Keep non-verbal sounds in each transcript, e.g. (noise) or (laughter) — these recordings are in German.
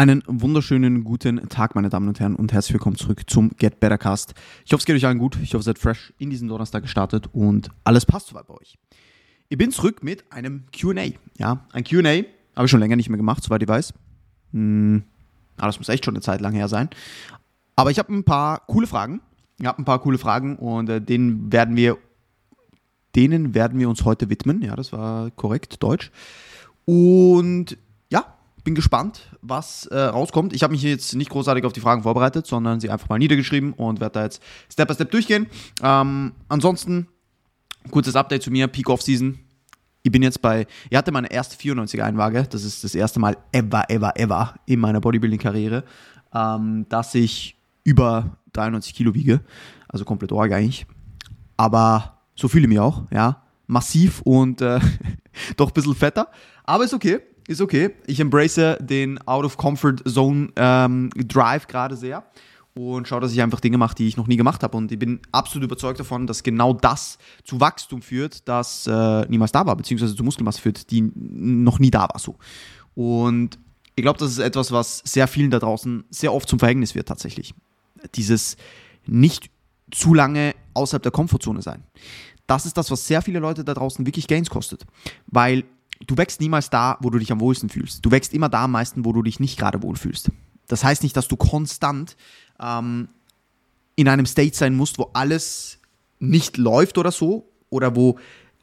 Einen wunderschönen guten Tag, meine Damen und Herren, und herzlich willkommen zurück zum Get Better Cast. Ich hoffe, es geht euch allen gut. Ich hoffe, ihr seid fresh in diesen Donnerstag gestartet und alles passt soweit bei euch. Ich bin zurück mit einem QA. Ja, ein QA habe ich schon länger nicht mehr gemacht, soweit ich weiß. Hm, das muss echt schon eine Zeit lang her sein. Aber ich habe ein paar coole Fragen. Ich habe ein paar coole Fragen und äh, denen werden wir denen werden wir uns heute widmen. Ja, das war korrekt, Deutsch. Und bin gespannt, was äh, rauskommt. Ich habe mich jetzt nicht großartig auf die Fragen vorbereitet, sondern sie einfach mal niedergeschrieben und werde da jetzt Step by Step durchgehen. Ähm, ansonsten, kurzes Update zu mir, Peak Off Season. Ich bin jetzt bei, ich hatte meine erste 94er Einwaage, das ist das erste Mal ever, ever, ever in meiner Bodybuilding-Karriere, ähm, dass ich über 93 Kilo wiege, also komplett org eigentlich. Aber so fühle ich mich auch, ja, massiv und äh, (laughs) doch ein bisschen fetter, aber ist okay ist okay. Ich embrace den Out-of-Comfort-Zone ähm, gerade sehr und schaue, dass ich einfach Dinge mache, die ich noch nie gemacht habe. Und ich bin absolut überzeugt davon, dass genau das zu Wachstum führt, das äh, niemals da war, beziehungsweise zu Muskelmasse führt, die noch nie da war. So. Und ich glaube, das ist etwas, was sehr vielen da draußen sehr oft zum Verhängnis wird, tatsächlich. Dieses nicht zu lange außerhalb der Komfortzone sein. Das ist das, was sehr viele Leute da draußen wirklich Gains kostet. Weil du wächst niemals da, wo du dich am wohlsten fühlst. Du wächst immer da am meisten, wo du dich nicht gerade wohl fühlst. Das heißt nicht, dass du konstant ähm, in einem State sein musst, wo alles nicht läuft oder so, oder wo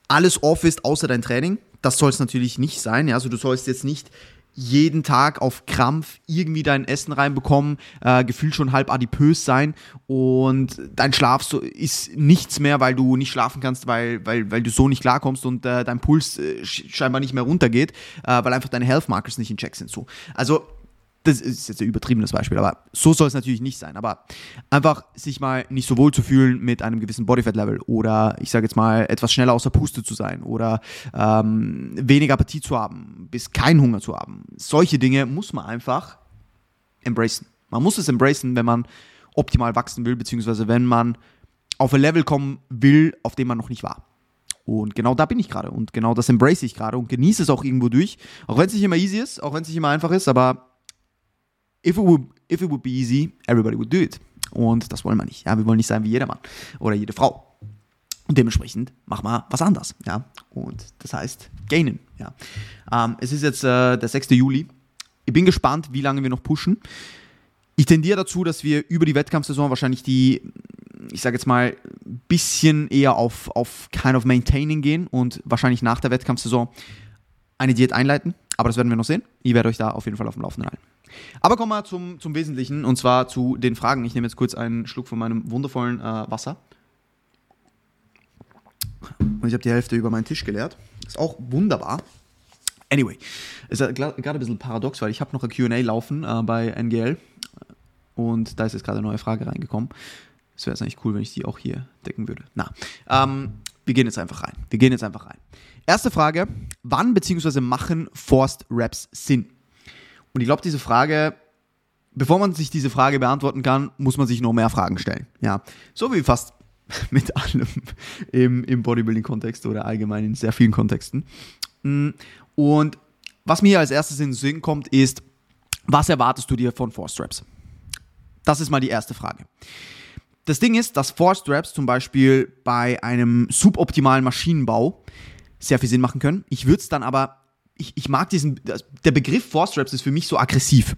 alles off ist, außer dein Training. Das soll es natürlich nicht sein. Ja? Also du sollst jetzt nicht jeden Tag auf Krampf irgendwie dein Essen reinbekommen, äh, gefühlt schon halb adipös sein und dein Schlaf so ist nichts mehr, weil du nicht schlafen kannst, weil, weil, weil du so nicht klarkommst und äh, dein Puls äh, scheinbar nicht mehr runtergeht, äh, weil einfach deine Health Markers nicht in Check sind. So. Also das ist jetzt ein übertriebenes Beispiel, aber so soll es natürlich nicht sein. Aber einfach sich mal nicht so wohl zu fühlen mit einem gewissen Bodyfat-Level oder ich sage jetzt mal etwas schneller außer Puste zu sein oder ähm, weniger Appetit zu haben, bis keinen Hunger zu haben. Solche Dinge muss man einfach embracen. Man muss es embracen, wenn man optimal wachsen will, beziehungsweise wenn man auf ein Level kommen will, auf dem man noch nicht war. Und genau da bin ich gerade und genau das embrace ich gerade und genieße es auch irgendwo durch. Auch wenn es nicht immer easy ist, auch wenn es nicht immer einfach ist, aber if it, would, if it would be easy, everybody would do it. Und das wollen wir nicht. Ja, wir wollen nicht sein wie jedermann oder jede Frau. Und dementsprechend machen wir was anderes. Ja? Und das heißt, gainen. Ja? Ähm, es ist jetzt äh, der 6. Juli. Ich bin gespannt, wie lange wir noch pushen. Ich tendiere dazu, dass wir über die Wettkampfsaison wahrscheinlich die, ich sage jetzt mal, bisschen eher auf, auf kind of maintaining gehen und wahrscheinlich nach der Wettkampfsaison eine Diät einleiten. Aber das werden wir noch sehen. Ich werde euch da auf jeden Fall auf dem Laufenden halten. Aber kommen wir zum, zum Wesentlichen und zwar zu den Fragen. Ich nehme jetzt kurz einen Schluck von meinem wundervollen äh, Wasser. Und ich habe die Hälfte über meinen Tisch geleert. Ist auch wunderbar. Anyway, ist gerade ein bisschen paradox, weil ich habe noch ein QA laufen äh, bei NGL und da ist jetzt gerade eine neue Frage reingekommen. Es wäre eigentlich cool, wenn ich die auch hier decken würde. Na, ähm, wir gehen jetzt einfach rein. Wir gehen jetzt einfach rein. Erste Frage: Wann bzw. machen Forced Raps Sinn? Und ich glaube, diese Frage, bevor man sich diese Frage beantworten kann, muss man sich noch mehr Fragen stellen. Ja, so wie fast (laughs) mit allem im, im Bodybuilding-Kontext oder allgemein in sehr vielen Kontexten. Mm, und was mir als erstes in den Sinn kommt, ist, was erwartest du dir von Force Straps? Das ist mal die erste Frage. Das Ding ist, dass Force Straps zum Beispiel bei einem suboptimalen Maschinenbau sehr viel Sinn machen können. Ich würde es dann aber ich, ich mag diesen, der Begriff Force Reps ist für mich so aggressiv.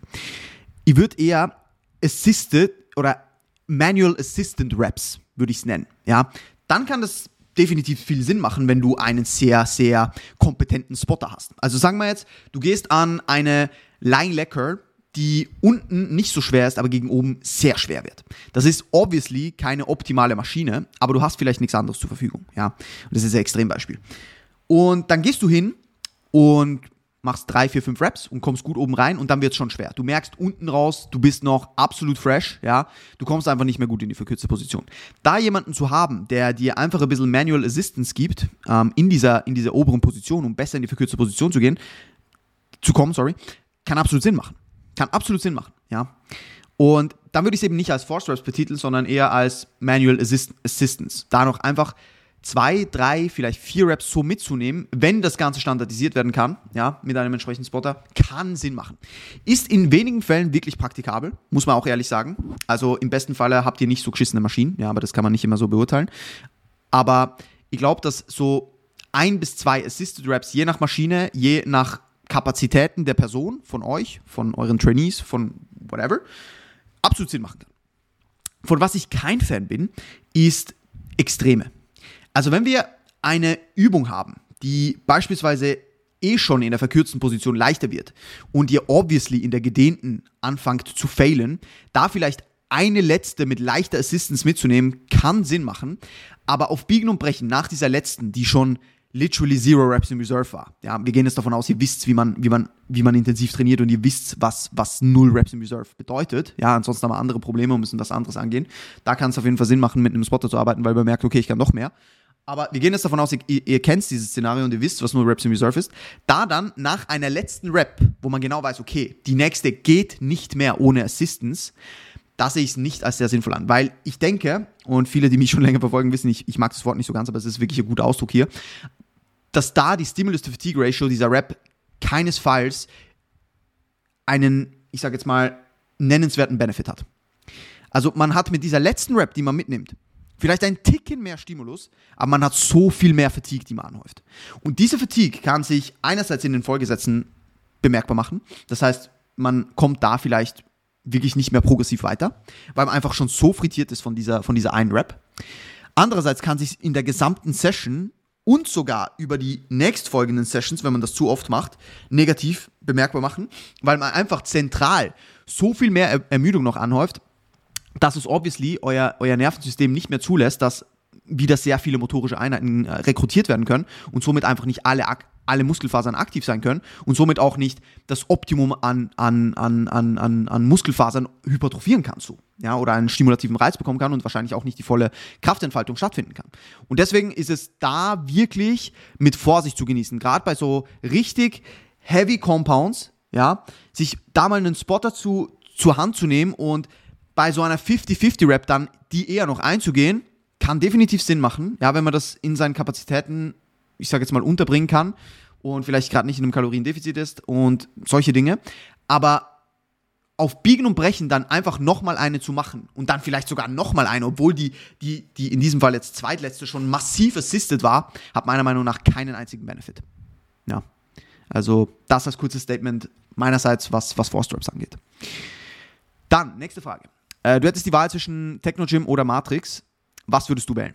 Ich würde eher Assisted oder Manual Assistant Reps, würde ich es nennen. Ja, dann kann das definitiv viel Sinn machen, wenn du einen sehr, sehr kompetenten Spotter hast. Also sagen wir jetzt, du gehst an eine Line Lecker, die unten nicht so schwer ist, aber gegen oben sehr schwer wird. Das ist obviously keine optimale Maschine, aber du hast vielleicht nichts anderes zur Verfügung. Ja, und das ist ein Extrembeispiel. Und dann gehst du hin und machst drei, vier, fünf Reps und kommst gut oben rein und dann wird es schon schwer. Du merkst unten raus, du bist noch absolut fresh, ja. Du kommst einfach nicht mehr gut in die verkürzte Position. Da jemanden zu haben, der dir einfach ein bisschen Manual Assistance gibt, ähm, in, dieser, in dieser oberen Position, um besser in die verkürzte Position zu gehen, zu kommen, sorry, kann absolut Sinn machen. Kann absolut Sinn machen, ja. Und dann würde ich es eben nicht als Force Reps betiteln, sondern eher als Manual Assist Assistance. Da noch einfach zwei, drei, vielleicht vier Reps so mitzunehmen, wenn das Ganze standardisiert werden kann, ja, mit einem entsprechenden Spotter, kann Sinn machen. Ist in wenigen Fällen wirklich praktikabel, muss man auch ehrlich sagen. Also im besten Falle habt ihr nicht so geschissene Maschinen, ja, aber das kann man nicht immer so beurteilen. Aber ich glaube, dass so ein bis zwei Assisted Reps, je nach Maschine, je nach Kapazitäten der Person, von euch, von euren Trainees, von whatever, absolut Sinn machen kann. Von was ich kein Fan bin, ist Extreme. Also wenn wir eine Übung haben, die beispielsweise eh schon in der verkürzten Position leichter wird und ihr obviously in der gedehnten anfangt zu failen, da vielleicht eine letzte mit leichter Assistance mitzunehmen, kann Sinn machen. Aber auf Biegen und Brechen nach dieser letzten, die schon literally zero Reps in Reserve war. Ja, wir gehen jetzt davon aus, ihr wisst, wie man, wie man, wie man intensiv trainiert und ihr wisst, was, was null Reps in Reserve bedeutet. Ja, ansonsten haben wir andere Probleme und müssen was anderes angehen. Da kann es auf jeden Fall Sinn machen, mit einem Spotter zu arbeiten, weil man merkt, okay, ich kann noch mehr. Aber wir gehen jetzt davon aus, ihr, ihr kennt dieses Szenario und ihr wisst, was nur Reps in Reserve ist. Da dann nach einer letzten Rep, wo man genau weiß, okay, die nächste geht nicht mehr ohne Assistance, da sehe ich es nicht als sehr sinnvoll an. Weil ich denke, und viele, die mich schon (laughs) länger verfolgen, wissen, ich, ich mag das Wort nicht so ganz, aber es ist wirklich ein guter Ausdruck hier, dass da die Stimulus-to-Fatigue-Ratio dieser Rap keinesfalls einen, ich sage jetzt mal, nennenswerten Benefit hat. Also man hat mit dieser letzten Rap, die man mitnimmt, vielleicht ein Ticken mehr Stimulus, aber man hat so viel mehr Fatigue, die man anhäuft. Und diese Fatigue kann sich einerseits in den Folgesätzen bemerkbar machen. Das heißt, man kommt da vielleicht wirklich nicht mehr progressiv weiter, weil man einfach schon so frittiert ist von dieser, von dieser einen Rap. Andererseits kann sich in der gesamten Session und sogar über die nächstfolgenden Sessions, wenn man das zu oft macht, negativ bemerkbar machen, weil man einfach zentral so viel mehr Ermüdung noch anhäuft, dass es obviously euer, euer Nervensystem nicht mehr zulässt, dass wieder sehr viele motorische Einheiten äh, rekrutiert werden können und somit einfach nicht alle, alle Muskelfasern aktiv sein können und somit auch nicht das Optimum an, an, an, an, an, an Muskelfasern hypertrophieren kannst so, ja, oder einen stimulativen Reiz bekommen kann und wahrscheinlich auch nicht die volle Kraftentfaltung stattfinden kann. Und deswegen ist es da wirklich mit Vorsicht zu genießen, gerade bei so richtig heavy Compounds, ja, sich da mal einen Spotter zu, zur Hand zu nehmen und bei so einer 50-50-Rap dann die eher noch einzugehen, kann definitiv Sinn machen, ja, wenn man das in seinen Kapazitäten, ich sage jetzt mal, unterbringen kann und vielleicht gerade nicht in einem Kaloriendefizit ist und solche Dinge. Aber auf Biegen und Brechen dann einfach nochmal eine zu machen und dann vielleicht sogar nochmal eine, obwohl die, die, die in diesem Fall jetzt zweitletzte schon massiv assisted war, hat meiner Meinung nach keinen einzigen Benefit. Ja. Also das als kurzes Statement meinerseits, was, was Force Drops angeht. Dann, nächste Frage. Äh, du hättest die Wahl zwischen Technogym oder Matrix. Was würdest du wählen?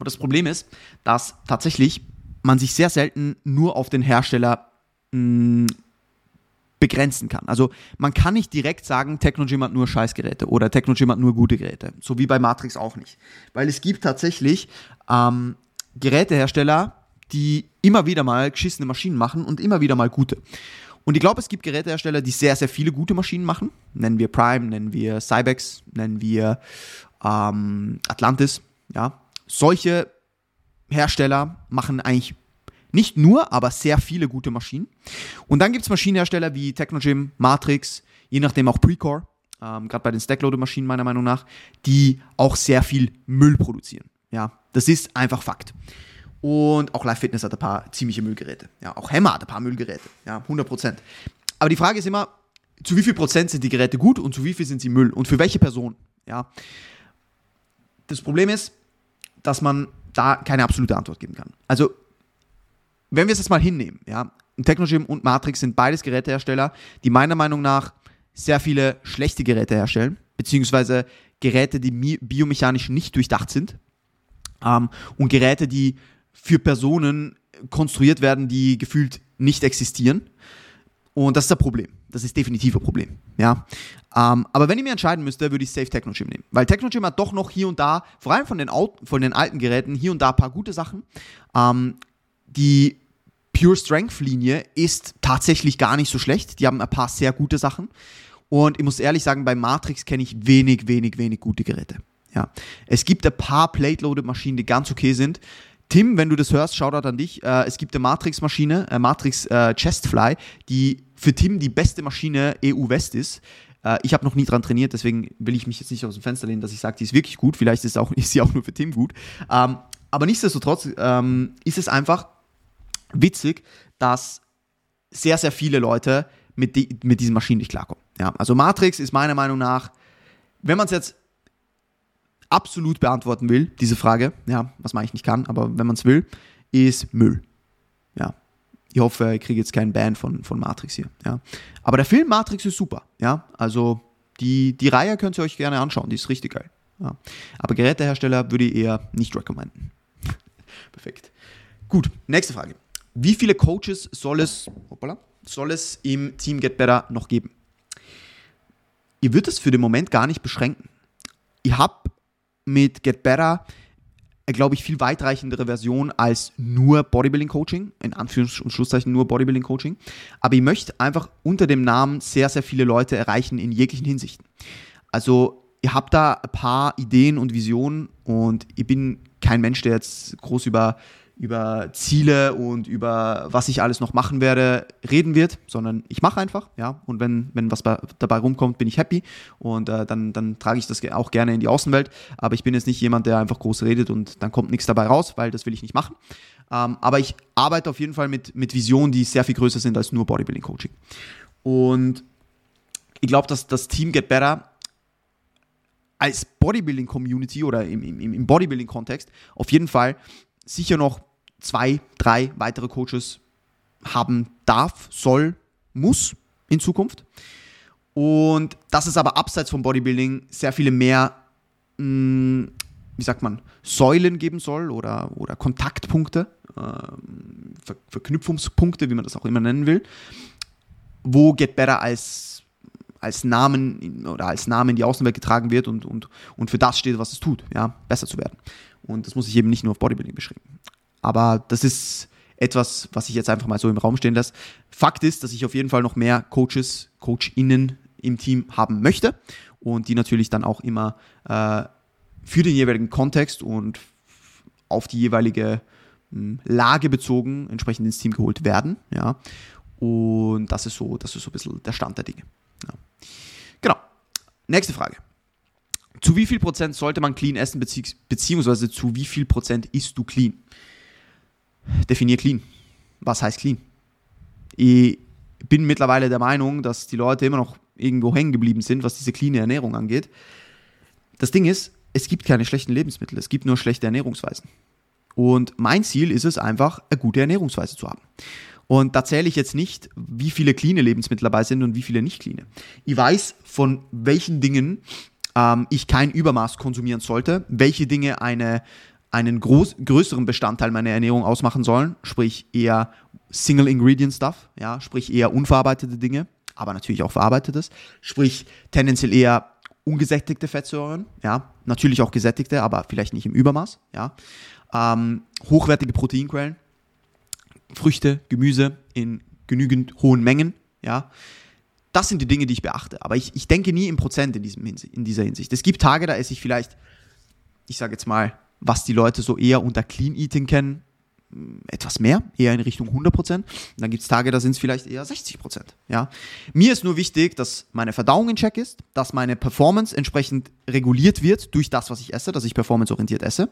Und das Problem ist, dass tatsächlich man sich sehr selten nur auf den Hersteller mh, mm, begrenzen kann. Also man kann nicht direkt sagen, Technogym hat nur Scheißgeräte oder Technogym hat nur gute Geräte. So wie bei Matrix auch nicht. Weil es gibt tatsächlich ähm, Gerätehersteller, die immer wieder mal geschissene Maschinen machen und immer wieder mal gute. Und ich glaube, es gibt Gerätehersteller, die sehr, sehr viele gute Maschinen machen. Nennen wir Prime, nennen wir Cybex, nennen wir ähm, Atlantis. Ja. Solche Hersteller machen eigentlich nicht nur, aber sehr viele gute Maschinen. Und dann gibt es Maschinenhersteller wie Technogym, Matrix, je nachdem auch Precore, ähm, gerade bei den Stackloader-Maschinen meiner Meinung nach, die auch sehr viel Müll produzieren. Ja, das ist einfach Fakt. Und auch Live Fitness hat ein paar ziemliche Müllgeräte. Ja, auch Hammer hat ein paar Müllgeräte. Ja, 100 Prozent. Aber die Frage ist immer, zu wie viel Prozent sind die Geräte gut und zu wie viel sind sie Müll und für welche Person? Ja. Das Problem ist, dass man da keine absolute Antwort geben kann. Also, wenn wir es jetzt mal hinnehmen, ja, Technogym und Matrix sind beides Gerätehersteller, die meiner Meinung nach sehr viele schlechte Geräte herstellen, beziehungsweise Geräte, die biomechanisch nicht durchdacht sind ähm, und Geräte, die für Personen konstruiert werden, die gefühlt nicht existieren. Und das ist ein Problem. Das ist definitiv ein Problem. Ja? Ähm, aber wenn ich mir entscheiden müsste, würde ich Safe Technogym nehmen. Weil Technogym hat doch noch hier und da, vor allem von den, von den alten Geräten, hier und da ein paar gute Sachen. Ähm, die Pure Strength Linie ist tatsächlich gar nicht so schlecht. Die haben ein paar sehr gute Sachen. Und ich muss ehrlich sagen, bei Matrix kenne ich wenig, wenig, wenig gute Geräte. Ja. Es gibt ein paar Plate-Loaded-Maschinen, die ganz okay sind. Tim, wenn du das hörst, Shoutout an dich. Äh, es gibt eine Matrix-Maschine, äh, Matrix äh, Chestfly, die für Tim die beste Maschine EU-West ist. Äh, ich habe noch nie dran trainiert, deswegen will ich mich jetzt nicht aus dem Fenster lehnen, dass ich sage, die ist wirklich gut. Vielleicht ist, auch, (laughs) ist sie auch nur für Tim gut. Ähm, aber nichtsdestotrotz ähm, ist es einfach witzig, dass sehr, sehr viele Leute mit, die, mit diesen Maschinen nicht klarkommen. Ja, also Matrix ist meiner Meinung nach, wenn man es jetzt absolut beantworten will, diese Frage, ja, was man eigentlich nicht kann, aber wenn man es will, ist Müll. Ja. Ich hoffe, ich kriege jetzt keinen Ban von, von Matrix hier. Ja. Aber der Film Matrix ist super. Ja. Also die, die Reihe könnt ihr euch gerne anschauen, die ist richtig geil. Ja. Aber Gerätehersteller würde ich eher nicht recommenden. (laughs) Perfekt. Gut, nächste Frage. Wie viele Coaches soll es, hoppala, soll es im Team Get Better noch geben? Ihr würdet es für den Moment gar nicht beschränken. Ich habe mit Get Better, glaube ich, viel weitreichendere Version als nur Bodybuilding Coaching, in Anführungs- und Schlusszeichen nur Bodybuilding Coaching. Aber ich möchte einfach unter dem Namen sehr, sehr viele Leute erreichen in jeglichen Hinsichten. Also, ihr habt da ein paar Ideen und Visionen und ich bin kein Mensch, der jetzt groß über über Ziele und über was ich alles noch machen werde reden wird, sondern ich mache einfach, ja. Und wenn, wenn was bei, dabei rumkommt, bin ich happy und äh, dann, dann trage ich das auch gerne in die Außenwelt. Aber ich bin jetzt nicht jemand, der einfach groß redet und dann kommt nichts dabei raus, weil das will ich nicht machen. Ähm, aber ich arbeite auf jeden Fall mit, mit Visionen, die sehr viel größer sind als nur Bodybuilding Coaching. Und ich glaube, dass das Team Get Better als Bodybuilding Community oder im, im, im Bodybuilding Kontext auf jeden Fall sicher noch zwei, drei weitere Coaches haben darf, soll, muss in Zukunft. Und dass es aber abseits vom Bodybuilding sehr viele mehr, mh, hm, wie sagt man, Säulen geben soll oder, oder Kontaktpunkte, äh, Ver Verknüpfungspunkte, wie man das auch immer nennen will, wo Get Better als, als Namen in, oder als Name in die Außenwelt getragen wird und, und, und für das steht, was es tut, ja, besser zu werden. Und das muss sich eben nicht nur auf Bodybuilding beschränken. Aber das ist etwas, was ich jetzt einfach mal so im Raum stehen lasse. Fakt ist, dass ich auf jeden Fall noch mehr Coaches, CoachInnen im Team haben möchte und die natürlich dann auch immer äh, für den jeweiligen Kontext und auf die jeweilige mh, hm, Lage bezogen entsprechend ins Team geholt werden. Ja. Und das ist so, das ist so ein bisschen der Stand der Dinge. Ja. Genau. Nächste Frage. Zu wie viel Prozent sollte man clean essen, beziehungsweise zu wie viel Prozent isst du clean? Definier clean. Was heißt clean? Ich bin mittlerweile der Meinung, dass die Leute immer noch irgendwo hängen geblieben sind, was diese cleane Ernährung angeht. Das Ding ist, es gibt keine schlechten Lebensmittel, es gibt nur schlechte Ernährungsweisen. Und mein Ziel ist es einfach, eine gute Ernährungsweise zu haben. Und da zähle ich jetzt nicht, wie viele clean Lebensmittel dabei sind und wie viele nicht clean. Ich weiß, von welchen Dingen ähm, ich kein Übermaß konsumieren sollte, welche Dinge eine einen groß, größeren Bestandteil meiner Ernährung ausmachen sollen, sprich eher Single Ingredient Stuff, ja, sprich eher unverarbeitete Dinge, aber natürlich auch verarbeitetes, sprich tendenziell eher ungesättigte Fettsäuren, ja, natürlich auch gesättigte, aber vielleicht nicht im Übermaß, ja, ähm, hochwertige Proteinquellen, Früchte, Gemüse in genügend hohen Mengen, ja, das sind die Dinge, die ich beachte. Aber ich, ich denke nie im Prozent in, diesem, in dieser Hinsicht. Es gibt Tage, da esse ich vielleicht, ich sage jetzt mal, was die Leute so eher unter Clean Eating kennen, etwas mehr, eher in Richtung 100%. Und dann gibt es Tage, da sind es vielleicht eher 60%. Ja? Mir ist nur wichtig, dass meine Verdauung in Check ist, dass meine Performance entsprechend reguliert wird durch das, was ich esse, dass ich performanceorientiert esse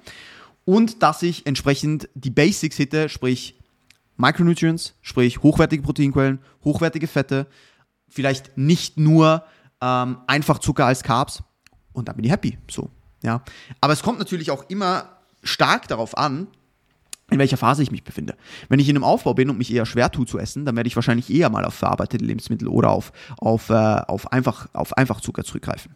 und dass ich entsprechend die Basics hitte, sprich Micronutrients, sprich hochwertige Proteinquellen, hochwertige Fette, vielleicht nicht nur ähm, einfach Zucker als Carbs und dann bin ich happy. So, ja? Aber es kommt natürlich auch immer stark darauf an, in welcher Phase ich mich befinde. Wenn ich in einem Aufbau bin und mich eher schwer tue zu essen, dann werde ich wahrscheinlich eher mal auf verarbeitete Lebensmittel oder auf, auf, äh, auf, einfach, auf Einfachzucker zurückgreifen.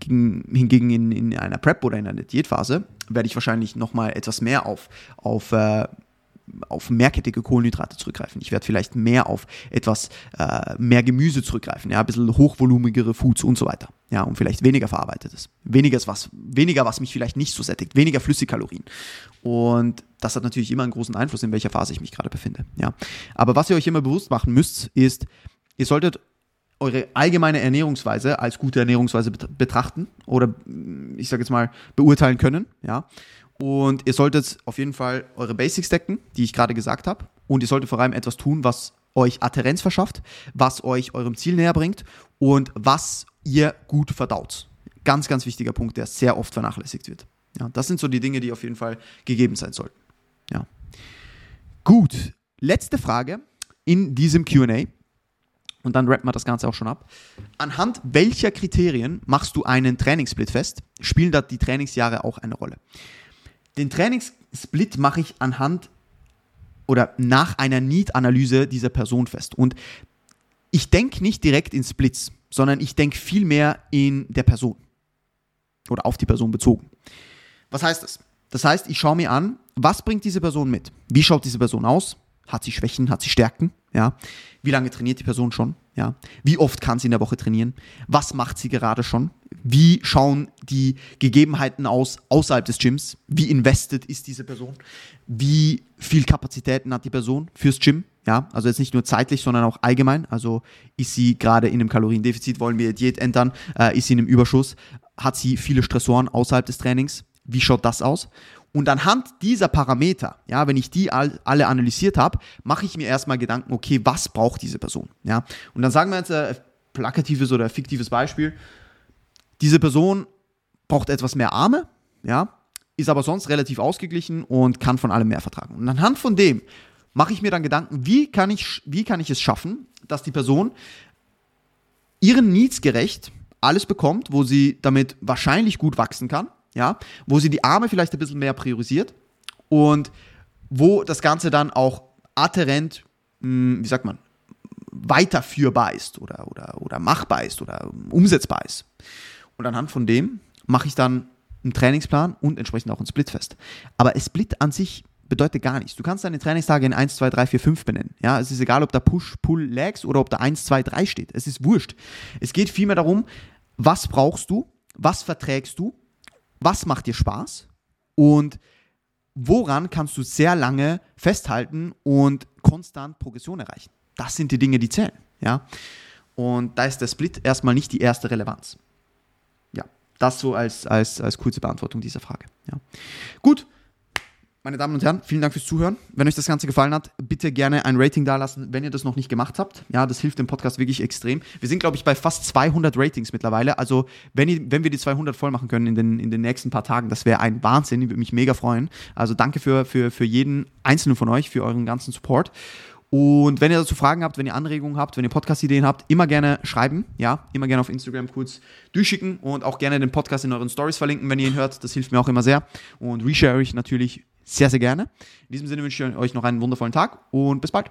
Hingegen in, in einer Prep oder in einer Diätphase werde ich wahrscheinlich nochmal etwas mehr auf, auf äh, auf mehrkettige Kohlenhydrate zurückgreifen. Ich werde vielleicht mehr auf etwas äh, mehr Gemüse zurückgreifen, ja, ein bisschen hochvolumigere Foods und so weiter. Ja, und vielleicht weniger verarbeitetes. Weniger was, weniger, was mich vielleicht nicht so sättigt, weniger Flüssigkalorien. Und das hat natürlich immer einen großen Einfluss, in welcher Phase ich mich gerade befinde. Ja. Aber was ihr euch immer bewusst machen müsst, ist, ihr solltet eure allgemeine Ernährungsweise als gute Ernährungsweise betrachten oder ich sage jetzt mal beurteilen können, ja. Und ihr solltet auf jeden Fall eure Basics decken, die ich gerade gesagt habe. Und ihr solltet vor allem etwas tun, was euch Adherenz verschafft, was euch eurem Ziel näher bringt und was ihr gut verdaut. Ganz, ganz wichtiger Punkt, der sehr oft vernachlässigt wird. Ja, das sind so die Dinge, die auf jeden Fall gegeben sein sollten. Ja. Gut, letzte Frage in diesem QA. Und dann rappen wir das Ganze auch schon ab. Anhand welcher Kriterien machst du einen Trainingssplit fest? Spielen da die Trainingsjahre auch eine Rolle? Den Trainingssplit mache ich anhand oder nach einer Need-Analyse dieser Person fest. Und ich denke nicht direkt in Splits, sondern ich denke vielmehr in der Person oder auf die Person bezogen. Was heißt das? Das heißt, ich schaue mir an, was bringt diese Person mit? Wie schaut diese Person aus? Hat sie Schwächen? Hat sie Stärken? Ja. Wie lange trainiert die Person schon? Ja. Wie oft kann sie in der Woche trainieren? Was macht sie gerade schon? Wie schauen die Gegebenheiten aus außerhalb des Gyms? Wie invested ist diese Person? Wie viel Kapazitäten hat die Person fürs Gym? Ja, also jetzt nicht nur zeitlich, sondern auch allgemein. Also ist sie gerade in einem Kaloriendefizit, wollen wir Diät ändern? Äh, ist sie in einem Überschuss? Hat sie viele Stressoren außerhalb des Trainings? Wie schaut das aus? Und anhand dieser Parameter, ja, wenn ich die all, alle analysiert habe, mache ich mir erstmal Gedanken, okay, was braucht diese Person? Ja, und dann sagen wir jetzt ein plakatives oder fiktives Beispiel. Diese Person braucht etwas mehr Arme, ja, ist aber sonst relativ ausgeglichen und kann von allem mehr vertragen. Und anhand von dem mache ich mir dann Gedanken, wie kann ich, wie kann ich es schaffen, dass die Person ihren Needs gerecht alles bekommt, wo sie damit wahrscheinlich gut wachsen kann, ja, wo sie die Arme vielleicht ein bisschen mehr priorisiert und wo das Ganze dann auch adherent, hm, wie sagt man, weiterführbar ist oder, oder, oder machbar ist oder umsetzbar ist. Und anhand von dem mache ich dann einen Trainingsplan und entsprechend auch einen Split fest. Aber ein Split an sich bedeutet gar nichts. Du kannst deine Trainingstage in 1, 2, 3, 4, 5 benennen. Ja, es ist egal, ob da Push, Pull, Legs oder ob da 1, 2, 3 steht. Es ist wurscht. Es geht vielmehr darum, was brauchst du, was verträgst du was macht dir Spaß und woran kannst du sehr lange festhalten und konstant Progression erreichen. Das sind die Dinge, die zählen. Ja? Und da ist der Split erstmal nicht die erste Relevanz. Das so als, als, als kurze Beantwortung dieser Frage. Ja. Gut, meine Damen und Herren, vielen Dank fürs Zuhören. Wenn euch das Ganze gefallen hat, bitte gerne ein Rating dalassen, wenn ihr das noch nicht gemacht habt. Ja, das hilft dem Podcast wirklich extrem. Wir sind, glaube ich, bei fast 200 Ratings mittlerweile. Also, wenn, ihr, wenn wir die 200 voll machen können in den, in den nächsten paar Tagen, das wäre ein Wahnsinn. Ich würde mich mega freuen. Also, danke für, für, für jeden einzelnen von euch, für euren ganzen Support. Und wenn ihr dazu Fragen habt, wenn ihr Anregungen habt, wenn ihr Podcast-Ideen habt, immer gerne schreiben, ja, immer gerne auf Instagram kurz durchschicken und auch gerne den Podcast in euren Stories verlinken, wenn ihr ihn hört. Das hilft mir auch immer sehr. Und reshare ich natürlich sehr, sehr gerne. In diesem Sinne wünsche ich euch noch einen wundervollen Tag und bis bald.